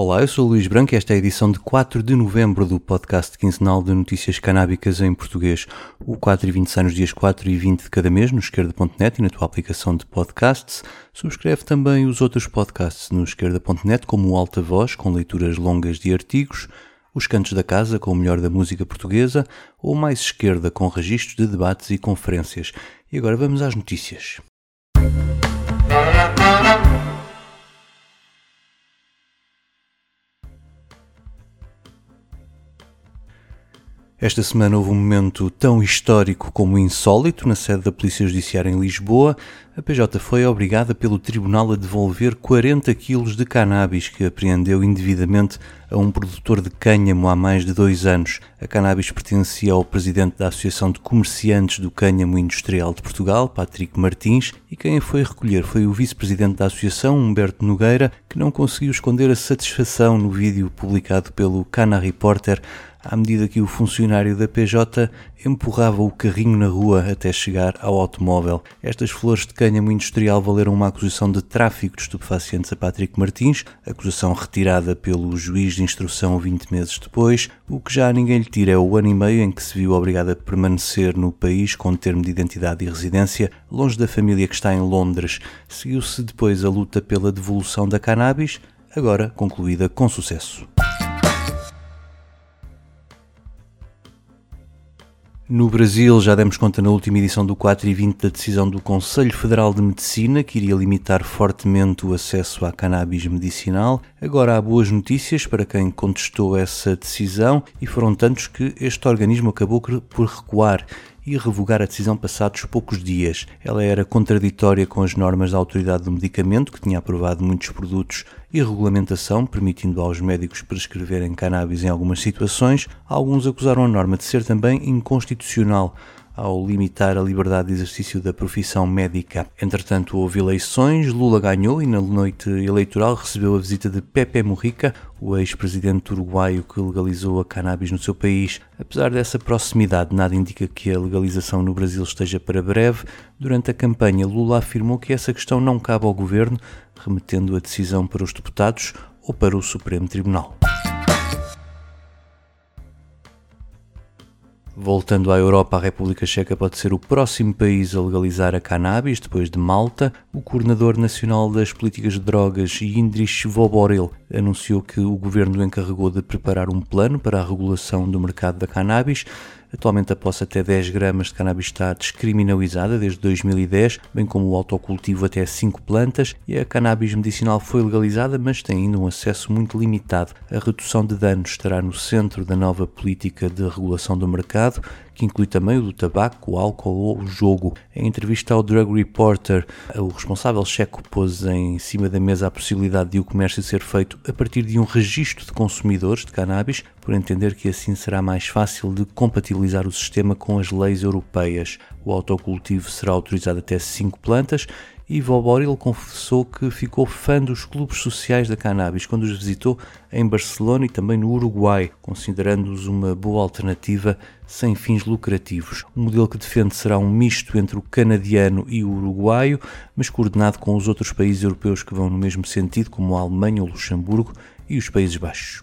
Olá, eu sou o Luís Branco e esta é a edição de 4 de novembro do podcast quinzenal de notícias canábicas em português. O 4 e 20 sai nos dias 4 e 20 de cada mês no esquerda.net e na tua aplicação de podcasts. Subscreve também os outros podcasts no esquerda.net, como o Alta Voz, com leituras longas de artigos, os Cantos da Casa, com o melhor da música portuguesa, ou Mais Esquerda, com registros de debates e conferências. E agora vamos às notícias. Esta semana houve um momento tão histórico como insólito na sede da Polícia Judiciária em Lisboa. A PJ foi obrigada pelo Tribunal a devolver 40 quilos de cannabis que apreendeu indevidamente a um produtor de cânhamo há mais de dois anos. A cannabis pertencia ao presidente da Associação de Comerciantes do Cânhamo Industrial de Portugal, Patrick Martins, e quem a foi recolher foi o vice-presidente da Associação, Humberto Nogueira, que não conseguiu esconder a satisfação no vídeo publicado pelo Cana Reporter à medida que o funcionário da PJ empurrava o carrinho na rua até chegar ao automóvel. Estas flores de cânhamo industrial valeram uma acusação de tráfico de estupefacientes a Patrick Martins, acusação retirada pelo juiz de instrução 20 meses depois. O que já ninguém lhe tira é o ano e meio em que se viu obrigado a permanecer no país com termo de identidade e residência, longe da família que está em Londres. Seguiu-se depois a luta pela devolução da cannabis, agora concluída com sucesso. No Brasil, já demos conta na última edição do 4 e 20 da decisão do Conselho Federal de Medicina, que iria limitar fortemente o acesso à cannabis medicinal. Agora há boas notícias para quem contestou essa decisão e foram tantos que este organismo acabou por recuar e revogar a decisão passados poucos dias. Ela era contraditória com as normas da Autoridade do Medicamento, que tinha aprovado muitos produtos e regulamentação, permitindo aos médicos prescreverem cannabis em algumas situações. Alguns acusaram a norma de ser também inconstitucional ao limitar a liberdade de exercício da profissão médica. Entretanto, houve eleições, Lula ganhou e na noite eleitoral recebeu a visita de Pepe Mujica, o ex-presidente uruguaio que legalizou a cannabis no seu país. Apesar dessa proximidade, nada indica que a legalização no Brasil esteja para breve. Durante a campanha, Lula afirmou que essa questão não cabe ao governo, remetendo a decisão para os deputados ou para o Supremo Tribunal. Voltando à Europa, a República Checa pode ser o próximo país a legalizar a cannabis, depois de Malta. O coordenador nacional das políticas de drogas, Indrich Voboril, anunciou que o governo encarregou de preparar um plano para a regulação do mercado da cannabis. Atualmente a posse até 10 gramas de cannabis está descriminalizada desde 2010, bem como o autocultivo até 5 plantas, e a cannabis medicinal foi legalizada, mas tem ainda um acesso muito limitado. A redução de danos estará no centro da nova política de regulação do mercado, que inclui também o do tabaco, o álcool ou o jogo. Em entrevista ao Drug Reporter, o responsável checo pôs em cima da mesa a possibilidade de o comércio ser feito a partir de um registro de consumidores de cannabis, por entender que assim será mais fácil de compatibilizar o sistema com as leis europeias. O autocultivo será autorizado até 5 plantas e Voboril confessou que ficou fã dos clubes sociais da cannabis quando os visitou em Barcelona e também no Uruguai, considerando-os uma boa alternativa sem fins lucrativos. O modelo que defende será um misto entre o canadiano e o uruguaio, mas coordenado com os outros países europeus que vão no mesmo sentido, como a Alemanha, o Luxemburgo e os Países Baixos.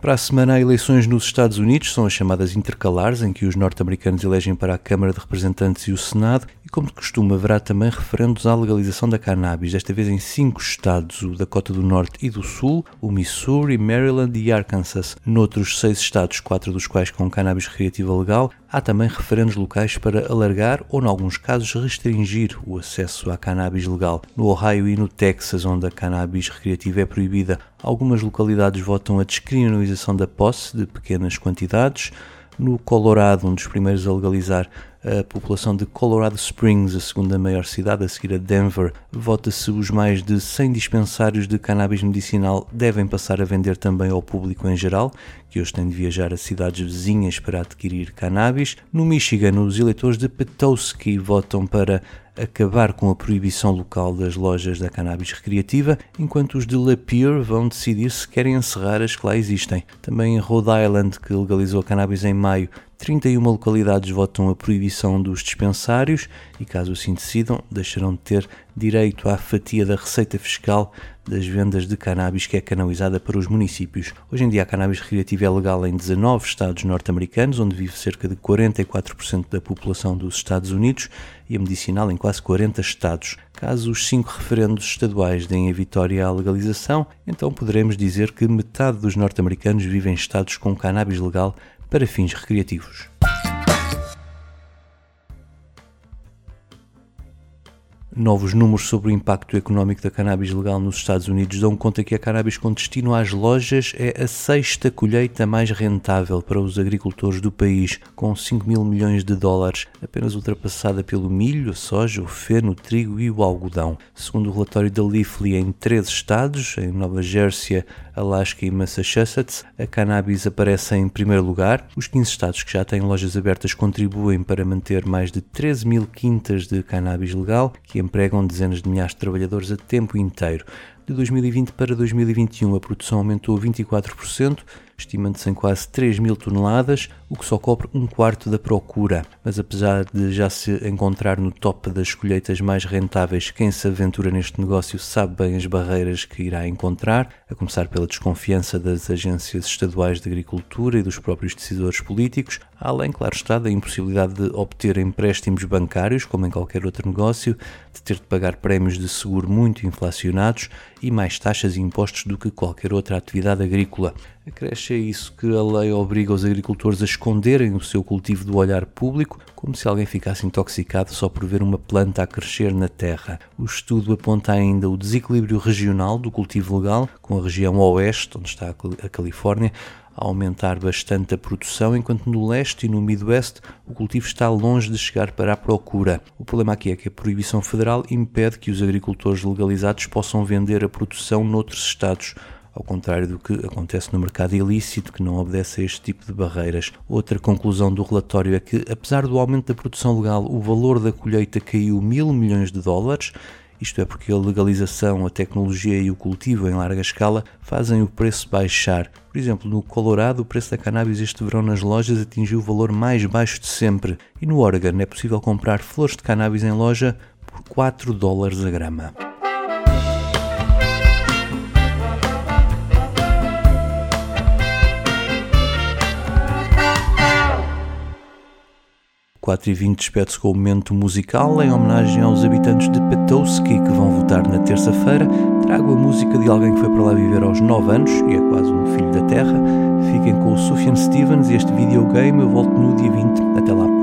Para a semana há eleições nos Estados Unidos, são as chamadas intercalares, em que os norte-americanos elegem para a Câmara de Representantes e o Senado, e como de costume haverá também referendos à legalização da cannabis, desta vez em cinco estados, o Dakota do Norte e do Sul, o Missouri, Maryland e Arkansas. Noutros seis estados, quatro dos quais com cannabis recreativa legal, há também referendos locais para alargar ou, em alguns casos, restringir o acesso à cannabis legal. No Ohio e no Texas, onde a cannabis recreativa é proibida, algumas localidades votam a descriminalização da posse de pequenas quantidades. No Colorado, um dos primeiros a legalizar a população de Colorado Springs, a segunda maior cidade a seguir a Denver, vota-se os mais de 100 dispensários de cannabis medicinal devem passar a vender também ao público em geral, que hoje tem de viajar a cidades vizinhas para adquirir cannabis. No Michigan, os eleitores de Petowski votam para acabar com a proibição local das lojas da cannabis recreativa, enquanto os de Lapeer vão decidir se querem encerrar as que lá existem. Também em Rhode Island, que legalizou a cannabis em maio, 31 localidades votam a proibição dos dispensários e, caso assim decidam, deixarão de ter direito à fatia da receita fiscal das vendas de cannabis que é canalizada para os municípios. Hoje em dia, a cannabis recreativa é legal em 19 estados norte-americanos, onde vive cerca de 44% da população dos Estados Unidos, e a medicinal em quase 40 estados. Caso os cinco referendos estaduais deem a vitória à legalização, então poderemos dizer que metade dos norte-americanos vivem em estados com cannabis legal para fins recreativos. Novos números sobre o impacto económico da cannabis legal nos Estados Unidos dão conta que a cannabis com destino às lojas é a sexta colheita mais rentável para os agricultores do país, com 5 mil milhões de dólares, apenas ultrapassada pelo milho, a soja, o feno, o trigo e o algodão. Segundo o relatório da Leafly, em três estados, em Nova Jersey, Alaska e Massachusetts, a cannabis aparece em primeiro lugar. Os 15 estados que já têm lojas abertas contribuem para manter mais de 13 mil quintas de cannabis legal, que empregam dezenas de milhares de trabalhadores a tempo inteiro. De 2020 para 2021, a produção aumentou 24%, estimando-se em quase 3 mil toneladas, o que só cobre um quarto da procura. Mas apesar de já se encontrar no top das colheitas mais rentáveis, quem se aventura neste negócio sabe bem as barreiras que irá encontrar, a começar pela desconfiança das agências estaduais de agricultura e dos próprios decisores políticos, além, claro está, da impossibilidade de obter empréstimos bancários, como em qualquer outro negócio, de ter de pagar prémios de seguro muito inflacionados e mais taxas e impostos do que qualquer outra atividade agrícola. Acresce a isso que a lei obriga os agricultores a esconderem o seu cultivo do olhar público, como se alguém ficasse intoxicado só por ver uma planta a crescer na terra. O estudo aponta ainda o desequilíbrio regional do cultivo legal, com a região oeste, onde está a Califórnia, a aumentar bastante a produção, enquanto no leste e no midwest o cultivo está longe de chegar para a procura. O problema aqui é que a proibição federal impede que os agricultores legalizados possam vender a produção noutros estados ao contrário do que acontece no mercado ilícito, que não obedece a este tipo de barreiras. Outra conclusão do relatório é que, apesar do aumento da produção legal, o valor da colheita caiu mil milhões de dólares. Isto é porque a legalização, a tecnologia e o cultivo em larga escala fazem o preço baixar. Por exemplo, no Colorado, o preço da cannabis este verão nas lojas atingiu o valor mais baixo de sempre. E no Oregon é possível comprar flores de cannabis em loja por 4 dólares a grama. 4 e 20 despede-se com o momento musical em homenagem aos habitantes de Petowski que vão votar na terça-feira. Trago a música de alguém que foi para lá viver aos 9 anos e é quase um filho da terra. Fiquem com o Sufjan Stevens e este videogame. Eu volto no dia 20. Até lá.